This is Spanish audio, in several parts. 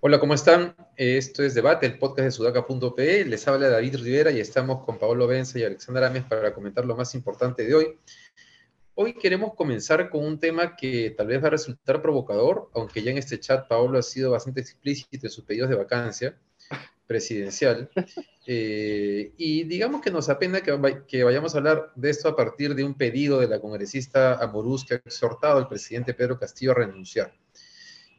Hola, ¿cómo están? Esto es Debate, el podcast de sudaca.pe. Les habla David Rivera y estamos con Paolo Benza y Alexander Ames para comentar lo más importante de hoy. Hoy queremos comenzar con un tema que tal vez va a resultar provocador, aunque ya en este chat Paolo ha sido bastante explícito en sus pedidos de vacancia presidencial. Eh, y digamos que nos apena que, vayamos a hablar de esto a partir de un pedido de la congresista Amorús que ha exhortado al presidente Pedro Castillo a renunciar.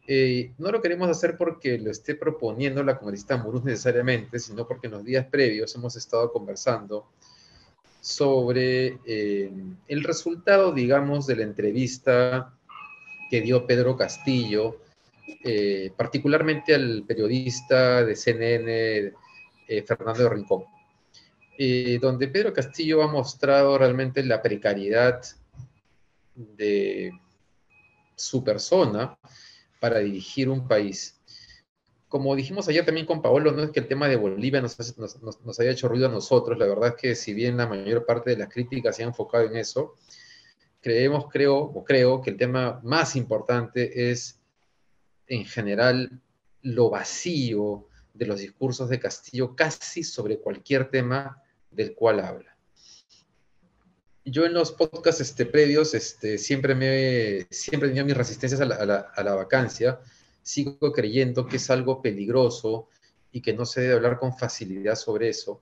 Eh, no lo queremos hacer porque lo esté proponiendo la congresista Muruz necesariamente, sino porque en los días previos hemos estado conversando sobre eh, el resultado, digamos, de la entrevista que dio Pedro Castillo, eh, particularmente al periodista de CNN, Fernando Rincón, donde Pedro Castillo ha mostrado realmente la precariedad de su persona, para dirigir un país. Como dijimos ayer también con Paolo, no es que el tema de Bolivia nos, haya hecho ruido a nosotros, la verdad es que si bien la mayor parte de las críticas se han enfocado en eso, creemos, creo, o creo que el tema más importante es, en general, lo vacío de los discursos de Castillo casi sobre cualquier tema del cual habla yo en los podcasts este, previos este, siempre, me, siempre tenía mis resistencias a la, vacancia. Sigo creyendo que es algo peligroso y que no se debe hablar con facilidad sobre eso.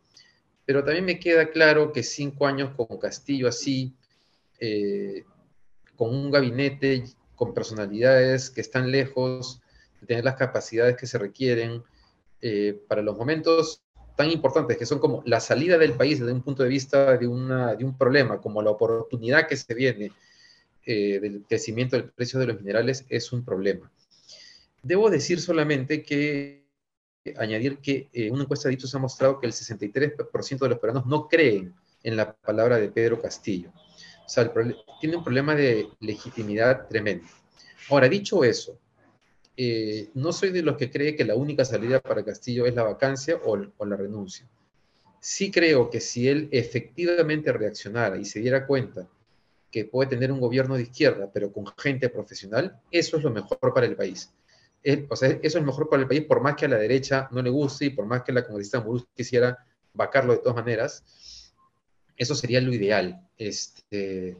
Pero también me queda claro que cinco años con Castillo así, eh, con un gabinete con personalidades que están lejos de tener las capacidades que se requieren eh, para los momentos tan importantes que son como la salida del país desde un punto de vista de, una, de un problema, como la oportunidad que se viene eh, del crecimiento del precio de los minerales, es un problema. Debo decir solamente que, añadir que eh, una encuesta de Ipsos ha mostrado que el 63% de los peruanos no creen en la palabra de Pedro Castillo. O sea, tiene un problema de legitimidad tremendo. Ahora, dicho eso, eh, no soy de los que cree que la única salida para Castillo es la vacancia o, la renuncia. Sí creo que si él efectivamente reaccionara y se diera cuenta que puede tener un gobierno de izquierda, pero con gente profesional, eso es lo mejor para el país. o sea, eso es mejor para el país, por más que a la derecha no le guste y por más que la congresista Muruz quisiera vacarlo de todas maneras, eso sería lo ideal. Este,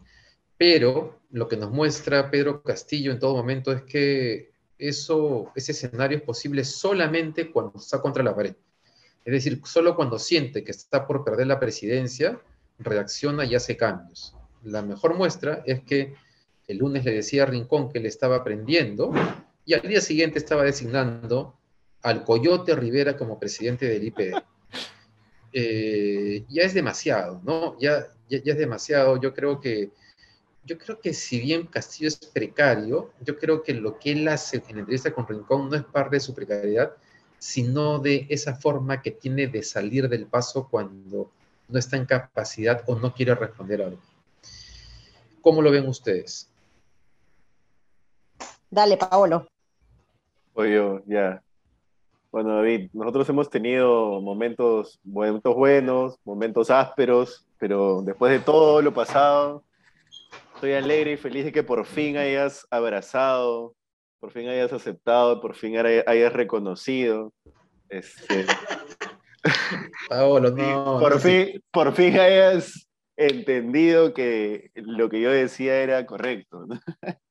pero lo que nos muestra Pedro Castillo en todo momento es que eso, ese escenario es posible solamente cuando está contra la pared. Es decir, solo cuando siente que está por perder la presidencia, reacciona y hace cambios. La mejor muestra es que el lunes le decía a Rincón que le estaba aprendiendo y al día siguiente estaba designando al Coyote Rivera como presidente del IPD. Eh, ya es demasiado, ¿no? Ya, ya, ya, es demasiado. Yo creo que yo creo que si bien Castillo es precario, yo creo que lo que él hace en la entrevista con Rincón no es parte de su precariedad, sino de esa forma que tiene de salir del paso cuando no está en capacidad o no quiere responder a algo. ¿Cómo lo ven ustedes? Dale, Paolo. Oye, ya. Bueno, David, nosotros hemos tenido momentos, momentos buenos, momentos ásperos, pero después de todo lo pasado, Estoy alegre y feliz de que por fin hayas abrazado, por fin hayas aceptado, por fin hayas reconocido. Este... Paolo, no. Por, fin, por fin hayas entendido que lo que yo decía era correcto.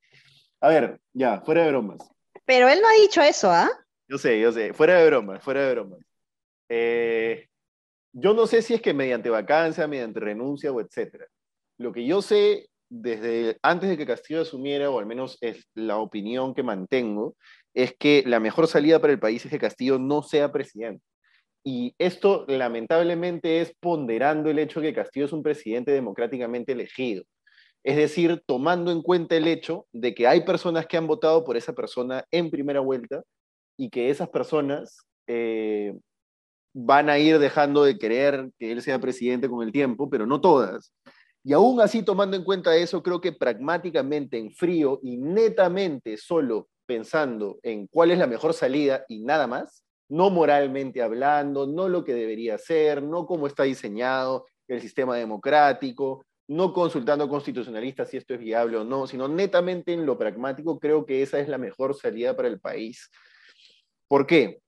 A ver, ya, fuera de bromas. Pero él no ha dicho eso, ¿ah? Yo sé, yo sé, fuera de bromas, fuera de bromas. Eh, yo no sé si es que mediante vacancia, mediante renuncia o etcétera. Lo que yo sé desde antes de que Castillo asumiera, o al menos es la opinión que mantengo, es que la mejor salida para el país es que Castillo no sea presidente. Y esto lamentablemente es ponderando el hecho de que Castillo es un presidente democráticamente elegido. Es decir, tomando en cuenta el hecho de que hay personas que han votado por esa persona en primera vuelta y que esas personas eh, van a ir dejando de querer que él sea presidente con el tiempo, pero no todas. Y aún así, tomando en cuenta eso, creo que pragmáticamente, en frío y netamente solo pensando en cuál es la mejor salida y nada más, no moralmente hablando, no lo que debería ser, no cómo está diseñado el sistema democrático, no consultando constitucionalistas si esto es viable o no, sino netamente en lo pragmático, creo que esa es la mejor salida para el país. ¿Por qué?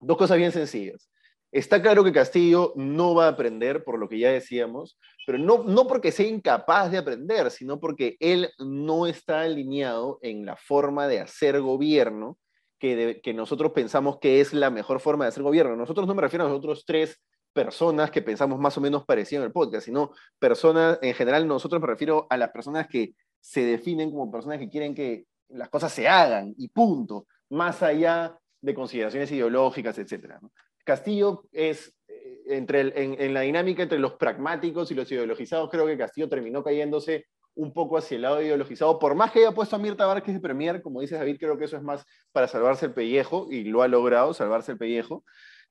Dos cosas bien sencillas. Está claro que Castillo no va a aprender, por lo que ya decíamos, pero no, no porque sea incapaz de aprender, sino porque él no está alineado en la forma de hacer gobierno que, que nosotros pensamos que es la mejor forma de hacer gobierno. Nosotros no me refiero a nosotros tres personas que pensamos más o menos parecido en el podcast, sino personas, en general nosotros me refiero a las personas que se definen como personas que quieren que las cosas se hagan y punto, más allá de consideraciones ideológicas, etc. Castillo es, eh, entre en, la dinámica entre los pragmáticos y los ideologizados, creo que Castillo terminó cayéndose un poco hacia el lado ideologizado, por más que haya puesto a Mirta Vázquez de Premier, como dice David, creo que eso es más para salvarse el pellejo, y lo ha logrado, salvarse el pellejo.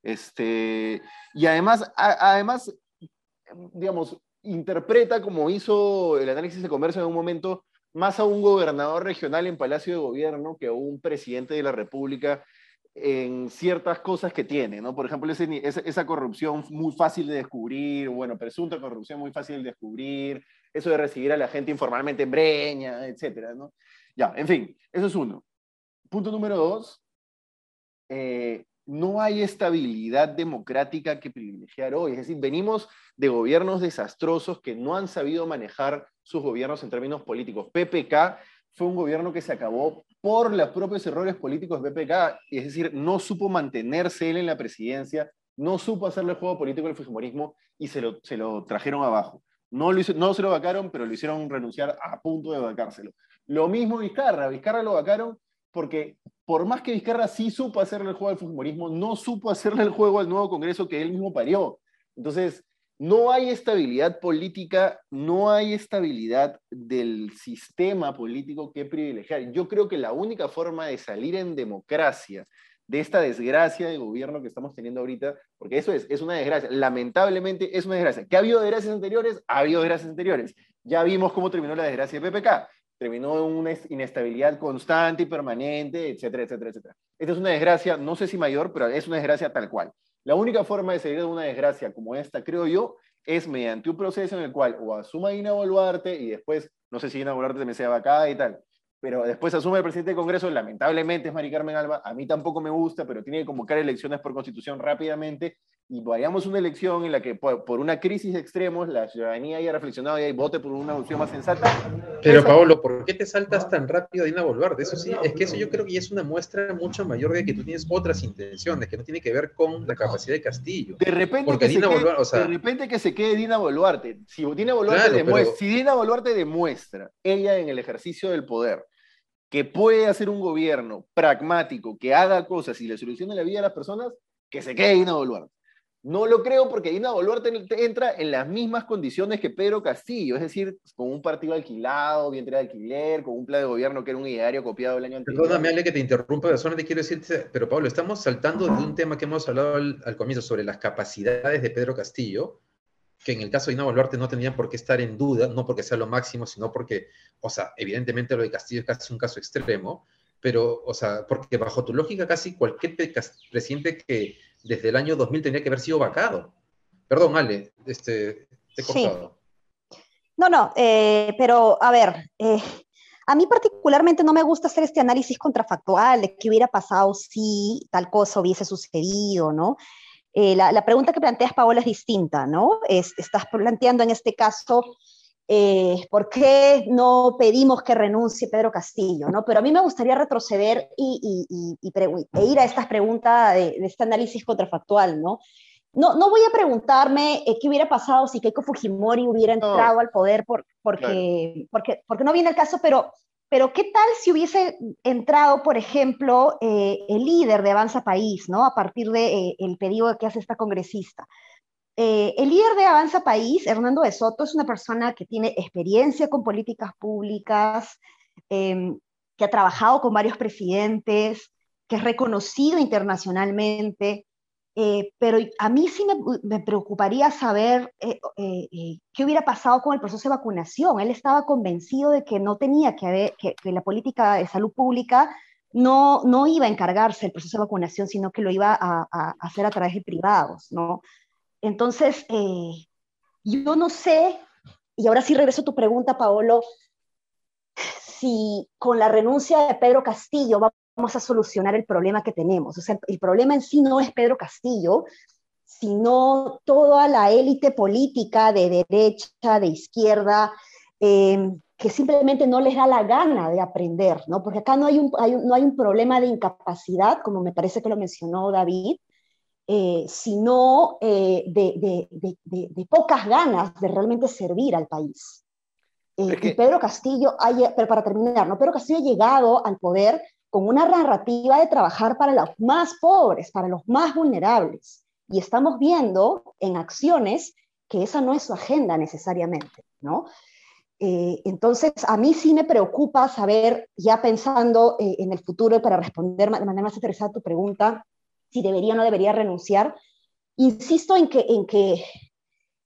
Este, y además, además, digamos, interpreta como hizo el análisis de comercio en un momento más a un gobernador regional en Palacio de Gobierno que a un presidente de la República en ciertas cosas que tiene, ¿no? Por ejemplo, esa, corrupción muy fácil de descubrir, bueno, presunta corrupción muy fácil de descubrir, eso de recibir a la gente informalmente en Breña, etcétera, ¿no? Ya, en fin, eso es uno. Punto número dos, eh, no hay estabilidad democrática que privilegiar hoy. Es decir, venimos de gobiernos desastrosos que no han sabido manejar sus gobiernos en términos políticos. PPK fue un gobierno que se acabó por los propios errores políticos de PPK, es decir, no supo mantenerse él en la presidencia, no supo hacerle juego político al fujimorismo y se lo, se lo trajeron abajo. No, lo no se lo vacaron, pero lo hicieron renunciar a punto de vacárselo. Lo mismo Vizcarra, Vizcarra lo vacaron porque por más que Vizcarra sí supo hacerle el juego al fujimorismo, no supo hacerle el juego al nuevo Congreso que él mismo parió. Entonces, no hay estabilidad política, no hay estabilidad del sistema político que privilegiar. Yo creo que la única forma de salir en democracia de esta desgracia de gobierno que estamos teniendo ahorita, porque eso es, es una desgracia, lamentablemente es una desgracia. ¿Que ha habido desgracias anteriores? Ha habido desgracias anteriores. Ya vimos cómo terminó la desgracia de PPK. Terminó una inestabilidad constante y permanente, etcétera, etcétera, etcétera. Esta es una desgracia, no sé si mayor, pero es una desgracia tal cual. La única forma de salir de una desgracia como esta, creo yo, es mediante un proceso en el cual o asuma Dina Boluarte y después, no sé si Dina Boluarte también se acá y tal, pero después asume el presidente del Congreso, lamentablemente es Mari Carmen Alba, a mí tampoco me gusta, pero tiene que convocar elecciones por constitución rápidamente y vayamos a una elección en la que por, una crisis de extremos la ciudadanía haya reflexionado y vote por una opción más sensata. Pero Paolo, ¿por qué te saltas tan rápido a Dina Boluarte? Eso sí, es que eso yo creo que es una muestra mucho mayor de que tú tienes otras intenciones, que no tiene que ver con la capacidad de Castillo. De repente, que, se quede, de repente que se quede Dina Boluarte. Si Dina Boluarte, demuestra, si Dina Boluarte demuestra, ella en el ejercicio del poder, que puede hacer un gobierno pragmático, que haga cosas y le solucione la vida a las personas, que se quede Dina Boluarte. No lo creo porque Dina Boluarte entra en las mismas condiciones que Pedro Castillo, es decir, con un partido alquilado, vientre de alquiler, con un plan de gobierno que era un ideario copiado del año anterior. Perdóname, Ale, que te interrumpa, solamente quiero decirte, pero Pablo, estamos saltando de un tema que hemos hablado al, al comienzo sobre las capacidades de Pedro Castillo, que en el caso de Dina Boluarte no tendrían por qué estar en duda, no porque sea lo máximo, sino porque, o sea, evidentemente lo de Castillo es casi un caso extremo, pero, o sea, porque bajo tu lógica casi cualquier presidente que desde el año 2000 tenía que haber sido vacado. Perdón, Ale, este, te he cortado. No, no, eh, pero a ver, eh, a mí particularmente no me gusta hacer este análisis contrafactual de qué hubiera pasado si tal cosa hubiese sucedido, ¿no? Eh, la, pregunta que planteas, Paola, es distinta, ¿no? estás planteando en este caso, eh, ¿por qué no pedimos que renuncie Pedro Castillo? ¿no? Pero a mí me gustaría retroceder y, e ir a estas preguntas de, este análisis contrafactual, ¿no? No, no voy a preguntarme eh, qué hubiera pasado si Keiko Fujimori hubiera entrado al poder por, porque, porque, porque no viene el caso, pero pero ¿qué tal si hubiese entrado, por ejemplo, eh, el líder de Avanza País, ¿no? A partir del de, eh, pedido que hace esta congresista. Eh, el líder de Avanza País, Hernando de Soto, es una persona que tiene experiencia con políticas públicas, em, que ha trabajado con varios presidentes, que es reconocido internacionalmente, eh, pero a mí sí me, preocuparía saber eh, qué hubiera pasado con el proceso de vacunación. Él estaba convencido de que no tenía que haber, que, la política de salud pública no, no iba a encargarse el proceso de vacunación, sino que lo iba a, hacer a través de privados, ¿no? Entonces, eh, yo no sé, y ahora sí regreso a tu pregunta, Paolo, si con la renuncia de Pedro Castillo vamos a solucionar el problema que tenemos. O sea, el problema en sí no es Pedro Castillo, sino toda la élite política de derecha, de izquierda, eh, que simplemente no les da la gana de aprender, ¿no? Porque acá no hay un, no hay un problema de incapacidad, como me parece que lo mencionó David, eh, sino eh, de, de, de, pocas ganas de realmente servir al país. Eh, y Pedro Castillo, pero para terminar, ¿no? Pedro Castillo ha llegado al poder con una narrativa de trabajar para los más pobres, para los más vulnerables. Y estamos viendo en acciones que esa no es su agenda necesariamente, ¿no? Eh, entonces, a mí sí me preocupa saber, ya pensando eh, en el futuro, para responder de manera más interesada a tu pregunta, si debería o no debería renunciar. Insisto en que, en que,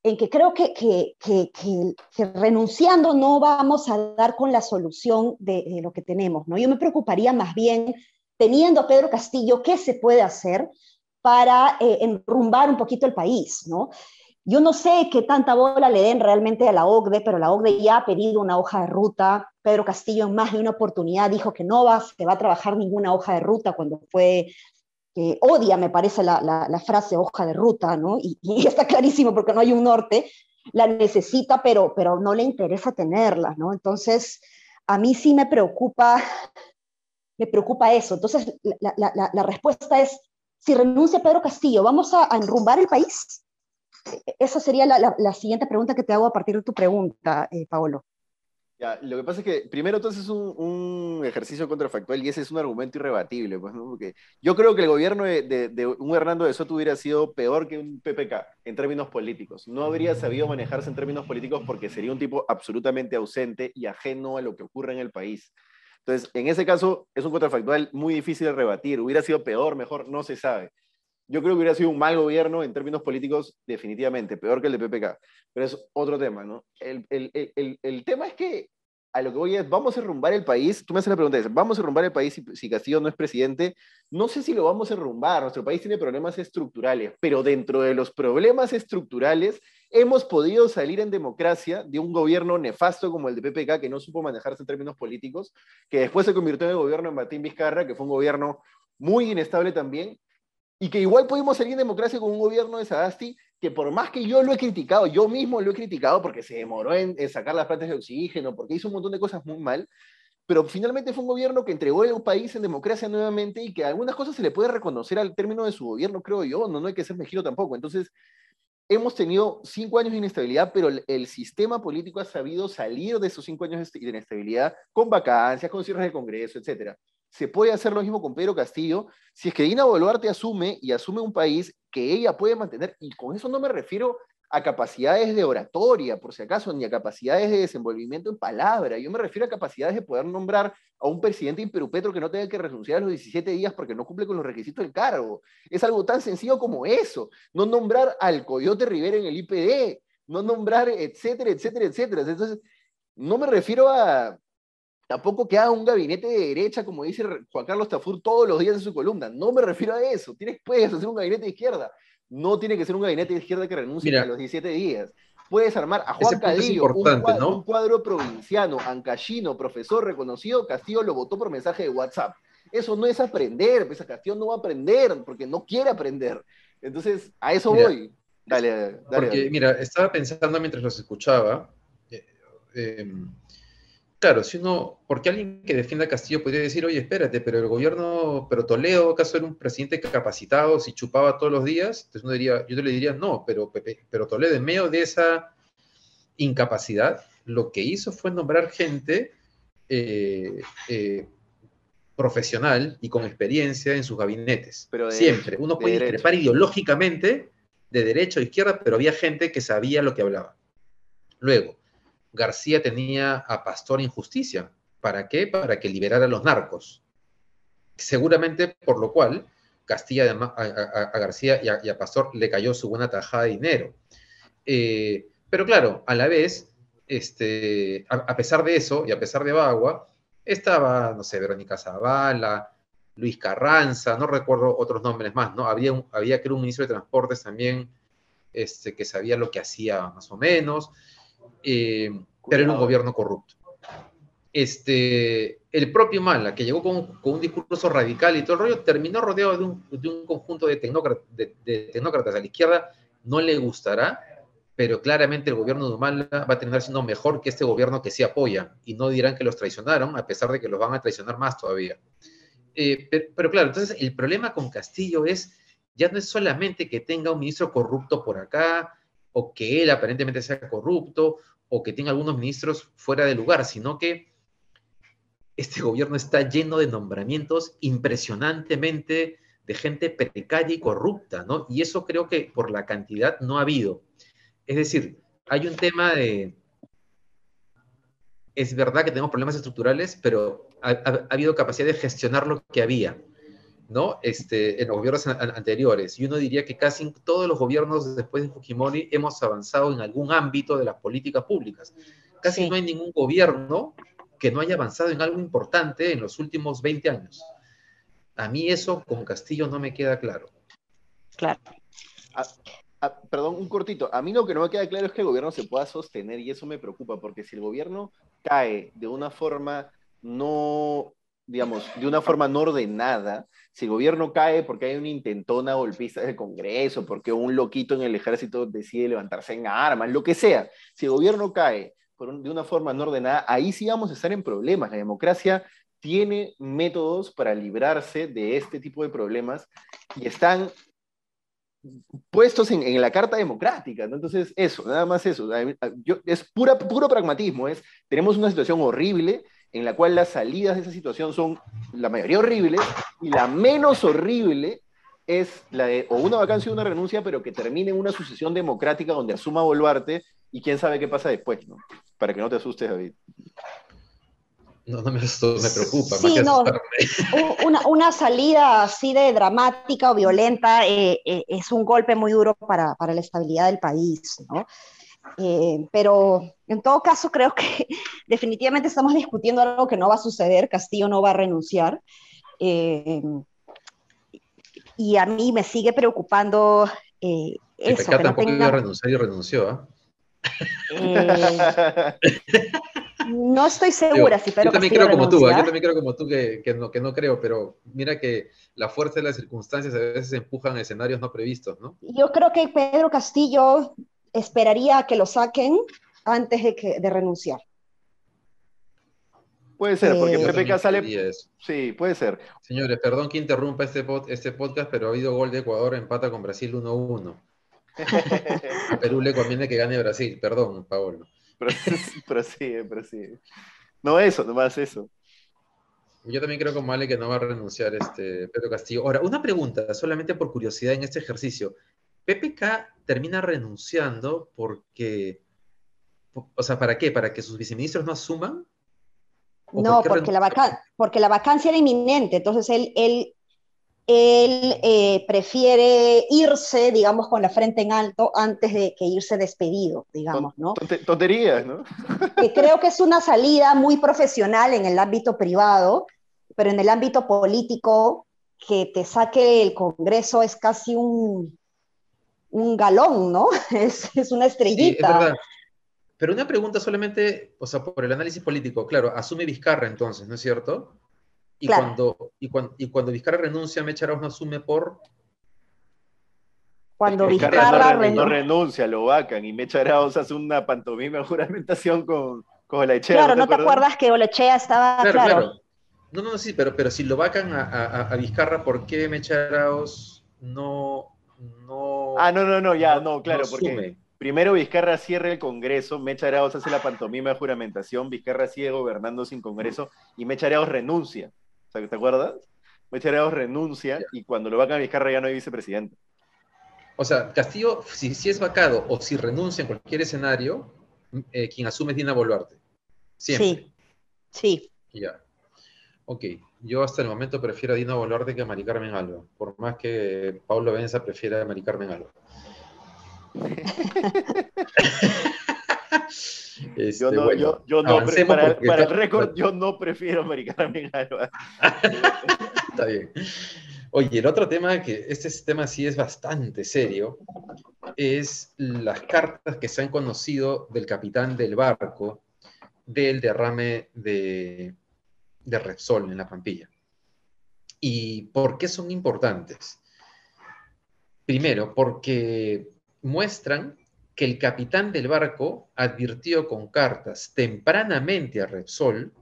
en que creo que, que, que, renunciando no vamos a dar con la solución de, lo que tenemos. ¿no? Yo me preocuparía más bien, teniendo a Pedro Castillo, qué se puede hacer para eh, enrumbar un poquito el país. ¿no? Yo no sé qué tanta bola le den realmente a la OCDE, pero la OCDE ya ha pedido una hoja de ruta. Pedro Castillo en más de una oportunidad dijo que no va, se va a trabajar ninguna hoja de ruta cuando fue, que odia, me parece, la, frase hoja de ruta, ¿no? Y, está clarísimo porque no hay un norte, la necesita, pero, pero no le interesa tenerla, ¿no? Entonces, a mí sí me preocupa, me preocupa eso. Entonces, la, la respuesta es, si renuncia Pedro Castillo, ¿vamos a, enrumbar el país? esa sería la, siguiente pregunta que te hago a partir de tu pregunta, eh, Paolo. Ya, lo que pasa es que primero entonces es un, ejercicio contrafactual y ese es un argumento irrebatible, pues, ¿no? Porque yo creo que el gobierno de, un Hernando de Soto hubiera sido peor que un PPK en términos políticos. No habría sabido manejarse en términos políticos porque sería un tipo absolutamente ausente y ajeno a lo que ocurre en el país. Entonces, en ese caso, es un contrafactual muy difícil de rebatir. Hubiera sido peor, mejor, no se sabe yo creo que hubiera sido un mal gobierno en términos políticos, definitivamente, peor que el de PPK. Pero es otro tema, ¿no? El, el, el, el tema es que a lo que voy es, vamos a derrumbar el país. Tú me haces la pregunta, ¿vamos a derrumbar el país si, si, Castillo no es presidente? No sé si lo vamos a derrumbar. Nuestro país tiene problemas estructurales, pero dentro de los problemas estructurales hemos podido salir en democracia de un gobierno nefasto como el de PPK, que no supo manejarse en términos políticos, que después se convirtió en el gobierno de Martín Vizcarra, que fue un gobierno muy inestable también, y que igual pudimos salir en democracia con un gobierno de Sagasti que por más que yo lo he criticado, yo mismo lo he criticado porque se demoró en, sacar las plantas de oxígeno, porque hizo un montón de cosas muy mal, pero finalmente fue un gobierno que entregó el país en democracia nuevamente y que algunas cosas se le puede reconocer al término de su gobierno, creo yo, no, no hay que ser mejiro tampoco. Entonces, hemos tenido cinco años de inestabilidad, pero el, el, sistema político ha sabido salir de esos cinco años de inestabilidad con vacancias, con cierres de Congreso, etcétera se puede hacer lo mismo con Pedro Castillo si es que Dina Boluarte asume y asume un país que ella puede mantener, y con eso no me refiero a capacidades de oratoria, por si acaso, ni a capacidades de desenvolvimiento en palabra. Yo me refiero a capacidades de poder nombrar a un presidente imperupetro que no tenga que renunciar a los 17 días porque no cumple con los requisitos del cargo. Es algo tan sencillo como eso. No nombrar al Coyote Rivera en el IPD, no nombrar, etcétera, etcétera, etcétera. Entonces, no me refiero a, Tampoco que haga un gabinete de derecha, como dice Juan Carlos Tafur todos los días en su columna. No me refiero a eso. Tienes, puedes hacer un gabinete de izquierda. No tiene que ser un gabinete de izquierda que renuncie a los 17 días. Puedes armar a Juan Cadillo, un cuadro, un cuadro, provinciano, ancallino, profesor reconocido. Castillo lo votó por mensaje de WhatsApp. Eso no es aprender, pues Castillo no va a aprender porque no quiere aprender. Entonces, a eso voy. Dale, dale. Porque, mira, estaba pensando mientras los escuchaba. Eh, em, claro, si uno, porque alguien que defienda a Castillo podría decir, oye, espérate, pero el gobierno, pero Toledo, ¿acaso era un presidente capacitado si chupaba todos los días? Entonces uno diría, yo le diría, no, pero, pero Toledo, en medio de esa incapacidad, lo que hizo fue nombrar gente eh, eh, profesional y con experiencia en sus gabinetes. Pero Siempre. Uno puede discrepar ideológicamente de derecha o izquierda, pero había gente que sabía lo que hablaba. Luego, García tenía a Pastor en justicia. ¿Para qué? Para que liberara a los narcos. Seguramente por lo cual Castilla a, García y a, Pastor le cayó su buena tajada de dinero. Eh, pero claro, a la vez, este, a, pesar de eso y a pesar de Bagua, estaba, no sé, Verónica Zavala, Luis Carranza, no recuerdo otros nombres más, ¿no? Había, un, había creo, un ministro de Transportes también este, que sabía lo que hacía más o menos, eh, pero era un gobierno corrupto. Este, el propio Mala, que llegó con, un discurso radical y todo el rollo, terminó rodeado de un, conjunto de, de, tecnócratas a la izquierda, no le gustará, pero claramente el gobierno de Humala va a terminar siendo mejor que este gobierno que sí apoya, y no dirán que los traicionaron, a pesar de que los van a traicionar más todavía. Eh, pero, claro, entonces el problema con Castillo es, ya no es solamente que tenga un ministro corrupto por acá, o que él aparentemente sea corrupto, o que tenga algunos ministros fuera de lugar, sino que este gobierno está lleno de nombramientos impresionantemente de gente precaria y corrupta, ¿no? Y eso creo que por la cantidad no ha habido. Es decir, hay un tema de... Es verdad que tenemos problemas estructurales, pero ha, habido capacidad de gestionar lo que había, ¿no? Este, en los gobiernos anteriores. Y uno diría que casi en todos los gobiernos después de Fujimori hemos avanzado en algún ámbito de las políticas públicas. Casi no hay ningún gobierno que no haya avanzado en algo importante en los últimos 20 años. A mí eso con Castillo no me queda claro. Claro. Ah, perdón, un cortito. A mí lo que no me queda claro es que el gobierno se pueda sostener y eso me preocupa, porque si el gobierno cae de una forma no, digamos, de una forma no ordenada, si el gobierno cae porque hay una intentona golpista del Congreso, porque un loquito en el ejército decide levantarse en armas, lo que sea, si el gobierno cae de una forma no ordenada, ahí sí vamos a estar en problemas. La democracia tiene métodos para librarse de este tipo de problemas y están puestos en, la Carta Democrática, ¿no? Entonces, eso, nada más eso. es pura, puro pragmatismo, es, tenemos una situación horrible en la cual las salidas de esa situación son la mayoría horribles y la menos horrible es la de o una vacancia o una renuncia, pero que termine en una sucesión democrática donde asuma Boluarte y quién sabe qué pasa después, ¿no? Para que no te asustes, David. No, no me asusto, me preocupa. Sí, no, una, una, salida así de dramática o violenta eh, eh, es un golpe muy duro para, para la estabilidad del país, ¿no? Eh, pero en todo caso creo que definitivamente estamos discutiendo algo que no va a suceder, Castillo no va a renunciar. y a mí me sigue preocupando eh, eso. Que tampoco iba a renunciar y renunció, ¿ah? no estoy segura, sí, pero. Yo también creo como tú, ¿eh? yo también creo como tú que, que, no, que no creo, pero mira que la fuerza de las circunstancias a veces empujan a escenarios no previstos, ¿no? Yo creo que Pedro Castillo esperaría que lo saquen antes de, que, de renunciar. Puede ser, porque eh, PPK sale. Sí, puede ser. Señores, perdón que interrumpa este, este podcast, pero ha habido gol de Ecuador, empata con Brasil 1-1. A Perú le conviene que gane Brasil, perdón, Paolo. Prosigue, prosigue. No eso, nomás eso. Yo también creo como Ale que no va a renunciar este Pedro Castillo. Ahora, una pregunta, solamente por curiosidad en este ejercicio. ¿PPK termina renunciando porque, o sea, ¿para qué? ¿Para que sus viceministros no asuman? No, porque la, porque la vacancia era inminente, entonces él, él él eh, prefiere irse, digamos, con la frente en alto antes de que irse despedido, digamos, ¿no? Tonterías, ¿no? que creo que es una salida muy profesional en el ámbito privado, pero en el ámbito político, que te saque el Congreso es casi un, un galón, ¿no? Es, es una estrellita. es verdad. Pero una pregunta solamente, o sea, por el análisis político, claro, asume Vizcarra entonces, ¿no es cierto? Y, cuando, y, cuando, y cuando Vizcarra renuncia, Mecharos no asume por... Cuando Vizcarra, no, renuncia, lo vacan y Mecha hace una pantomima juramentación con, con Olechea. Claro, ¿no te, acuerdas que Olechea estaba... Claro, claro. No, no, sí, pero, pero si lo vacan a, a, Vizcarra, ¿por qué Mecha no, no... Ah, no, no, no, ya, no, claro, porque primero Vizcarra cierra el Congreso, Mecha hace la pantomima de juramentación, Vizcarra sigue gobernando sin Congreso y Mecha renuncia. ¿te acuerdas? Mechareados renuncia y cuando lo vacan a Vizcarra ya no hay vicepresidente. O sea, Castillo, si, es vacado o si renuncia en cualquier escenario, eh, quien asume es Dina Boluarte. Siempre. Sí, sí. Ya. Ok, yo hasta el momento prefiero a Dina Boluarte que a Mari Carmen Alba, por más que Pablo Benza prefiera a Mari Carmen Alba. Este, yo no, yo, no para, el récord, yo no prefiero Americana Alba. Está bien. Oye, el otro tema, que este tema sí es bastante serio, es las cartas que se han conocido del capitán del barco del derrame de, de Repsol en la Pampilla. ¿Y por qué son importantes? Primero, porque muestran que el capitán del barco advirtió con cartas tempranamente a Repsol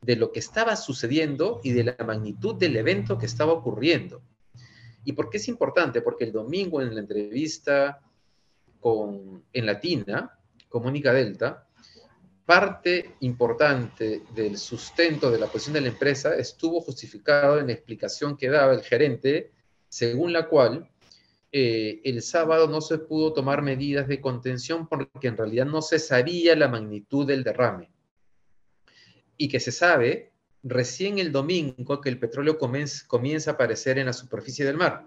de lo que estaba sucediendo y de la magnitud del evento que estaba ocurriendo. ¿Y por qué es importante? Porque el domingo en la entrevista con, en Latina, con Mónica Delta, parte importante del sustento de la posición de la empresa estuvo justificado en la explicación que daba el gerente, según la cual eh, el sábado no se pudo tomar medidas de contención porque en realidad no se sabía la magnitud del derrame. Y que se sabe recién el domingo que el petróleo comienza, a aparecer en la superficie del mar.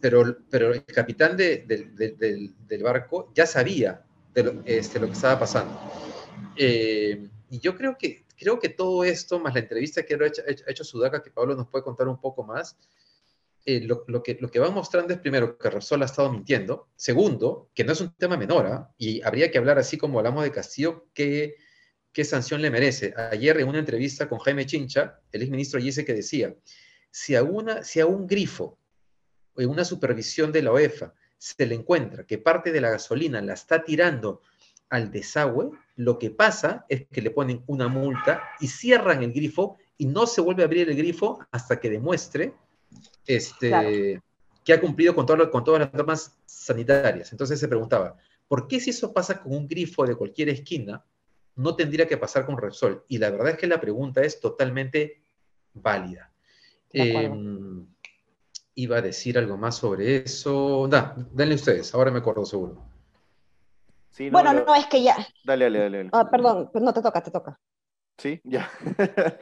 Pero, pero el capitán del barco ya sabía de este, lo, que estaba pasando. Eh, y yo creo que, creo que todo esto, más la entrevista que ha hecho, hecho Sudaca, que Pablo nos puede contar un poco más, eh, lo, que, lo que va mostrando es primero que Repsol ha estado mintiendo, segundo, que no es un tema menor, ¿ah? y habría que hablar así como hablamos de Castillo, qué, qué sanción le merece. Ayer en una entrevista con Jaime Chincha, el exministro dice que decía, si a, si a un grifo, en una supervisión de la OEFA, se le encuentra que parte de la gasolina la está tirando al desagüe, lo que pasa es que le ponen una multa y cierran el grifo y no se vuelve a abrir el grifo hasta que demuestre este, que ha cumplido con, con todas las normas sanitarias. Entonces se preguntaba, ¿por qué si eso pasa con un grifo de cualquier esquina, no tendría que pasar con Repsol? Y la verdad es que la pregunta es totalmente válida iba a decir algo más sobre eso. Da, denle ustedes, ahora me acuerdo seguro. bueno, no, es que ya. Dale, dale, dale. Ah, perdón, pues no te toca, te toca. Sí, ya.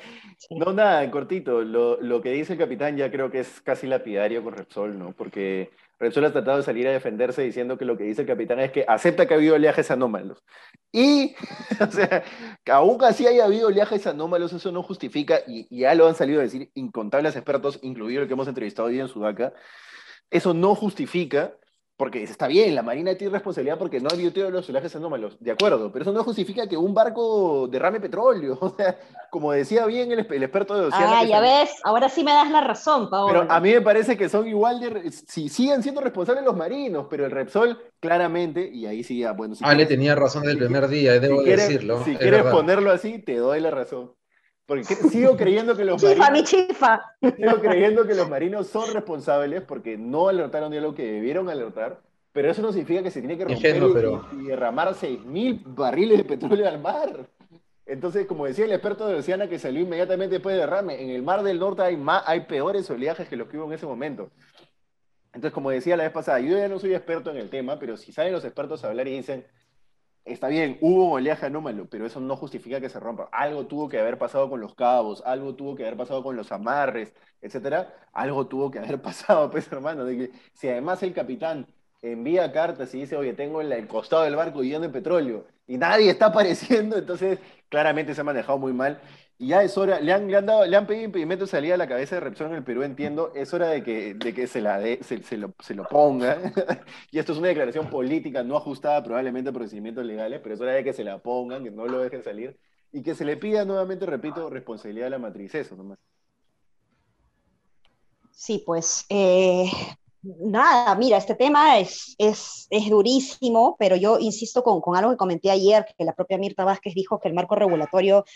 No, nada, en cortito. Lo, lo, que dice el capitán ya creo que es casi lapidario con Repsol, ¿no? Porque Repsol ha tratado de salir a defenderse diciendo que lo que dice el capitán es que acepta que ha habido oleajes anómalos. Y, o sea, que aún así haya habido oleajes anómalos, eso no justifica, y, ya lo han salido a decir incontables expertos, incluido el que hemos entrevistado hoy en Sudaca, eso no justifica porque está bien, la Marina tiene responsabilidad porque no ha habido los oleajes anómalos, de acuerdo, pero eso no justifica que un barco derrame petróleo. O sea, como decía bien el, experto de Oceana. Ah, ya ves, ahora sí me das la razón, Paolo. Pero a mí me parece que son igual de. Si siguen siendo responsables los marinos, pero el Repsol, claramente, y ahí sí, bueno. ah, le tenía razón desde el primer día, debo decirlo. Si quieres ponerlo así, te doy la razón. Porque sigo creyendo que los chifa, mi chifa. Sigo creyendo que los marinos son responsables porque no alertaron de lo que debieron alertar, pero eso no significa que se tiene que romper y, derramar 6.000 barriles de petróleo al mar. Entonces, como decía el experto de Oceana que salió inmediatamente después del derrame, en el Mar del Norte hay, más, hay peores oleajes que los que hubo en ese momento. Entonces, como decía la vez pasada, yo ya no soy experto en el tema, pero si salen los expertos a hablar y dicen, está bien, hubo oleaje anómalo, pero eso no justifica que se rompa. Algo tuvo que haber pasado con los cabos, algo tuvo que haber pasado con los amarres, etcétera. Algo tuvo que haber pasado, pues hermano, de que si además el capitán envía cartas y dice, oye, tengo el, costado del barco lleno de petróleo y nadie está apareciendo, entonces claramente se ha manejado muy mal. Y ya es hora, le han, le han, dado, le han pedido impedimento de salida a la cabeza de Repsol en el Perú, entiendo, es hora de que, de que se, la de, se, lo, se lo ponga. y esto es una declaración política no ajustada probablemente a procedimientos legales, pero es hora de que se la pongan, que no lo dejen salir y que se le pida nuevamente, repito, responsabilidad a la matriz, eso nomás. Sí, pues eh, nada, mira, este tema es, es, es durísimo, pero yo insisto con, con, algo que comenté ayer, que la propia Mirta Vázquez dijo que el marco regulatorio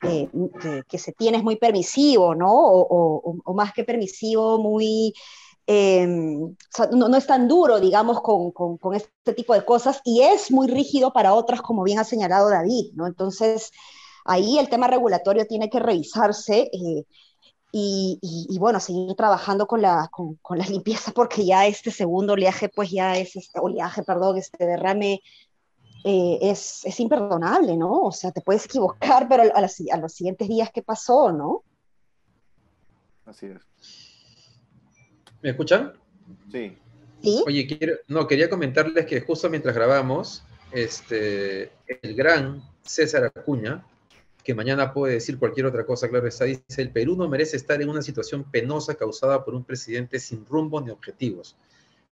que, se tiene es muy permisivo, ¿no? O, más que permisivo, muy... Em, no, no, es tan duro, digamos, con, con, este tipo de cosas y es muy rígido para otras, como bien ha señalado David, ¿no? Entonces, ahí el tema regulatorio tiene que revisarse. Eh, y, bueno, seguir trabajando con la, con, la limpieza porque ya este segundo oleaje, pues ya es, este oleaje, perdón, este derrame eh, es, es, imperdonable, ¿no? O sea, te puedes equivocar, pero a, a los siguientes días, ¿qué pasó, no? Así es. ¿Me escuchan? Sí. ¿Sí? Oye, quiero, no, quería comentarles que justo mientras grabamos, este, el gran César Acuña que mañana puede decir cualquier otra cosa, claro está, dice, el Perú no merece estar en una situación penosa causada por un presidente sin rumbo ni objetivos.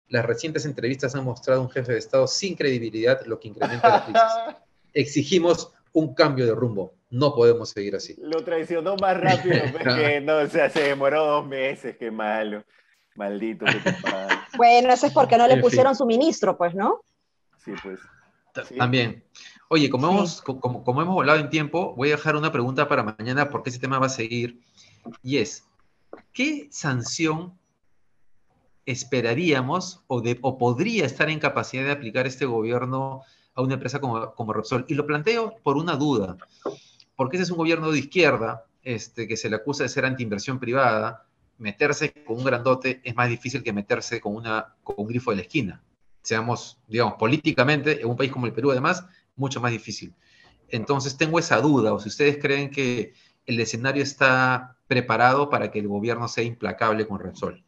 Las recientes entrevistas han mostrado un jefe de Estado sin credibilidad, lo que incrementa la crisis. Exigimos un cambio de rumbo. No podemos seguir así. Lo traicionó más rápido, pues, que no, o sea, se demoró dos meses, qué malo. Maldito. bueno, eso es porque no le pusieron su ministro, pues, ¿no? Sí, pues. También. Oye, como, hemos, como, como, hemos volado en tiempo, voy a dejar una pregunta para mañana porque ese tema va a seguir. Y es, ¿qué sanción esperaríamos o, o podría estar en capacidad de aplicar este gobierno a una empresa como, como Repsol? Y lo planteo por una duda, porque ese es un gobierno de izquierda este, que se le acusa de ser antiinversión privada, meterse con un grandote es más difícil que meterse con, una, con un grifo de la esquina. Seamos, digamos, políticamente, en un país como el Perú además, mucho más difícil. Entonces tengo esa duda, o si ustedes creen que el escenario está preparado para que el gobierno sea implacable con Repsol.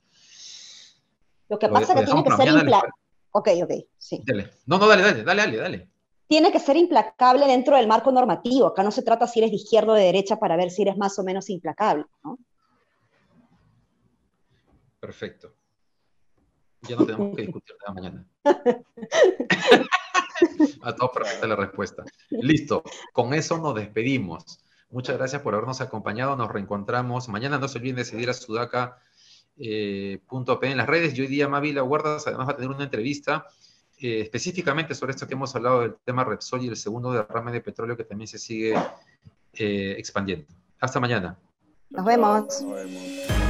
Lo que pasa es que tiene que ser implacable. Ok, ok, sí. No, no, dale, dale, dale, dale, dale. Tiene que ser implacable dentro del marco normativo. Acá no se trata si eres de izquierda o de derecha para ver si eres más o menos implacable, ¿no? Perfecto. Ya no tenemos que discutir nada mañana. A todo perfecta la respuesta. Listo, con eso nos despedimos. Muchas gracias por habernos acompañado. Nos reencontramos. Mañana no se olviden de seguir a sudaca.p eh, en las redes. Y hoy día Mavila Guardas además va a tener una entrevista eh, específicamente sobre esto que hemos hablado del tema Repsol y el segundo derrame de petróleo que también se sigue eh, expandiendo. Hasta mañana. Nos vemos. Nos vemos.